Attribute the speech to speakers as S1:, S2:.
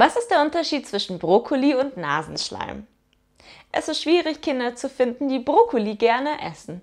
S1: Was ist der Unterschied zwischen Brokkoli und Nasenschleim? Es ist schwierig, Kinder zu finden, die Brokkoli gerne essen.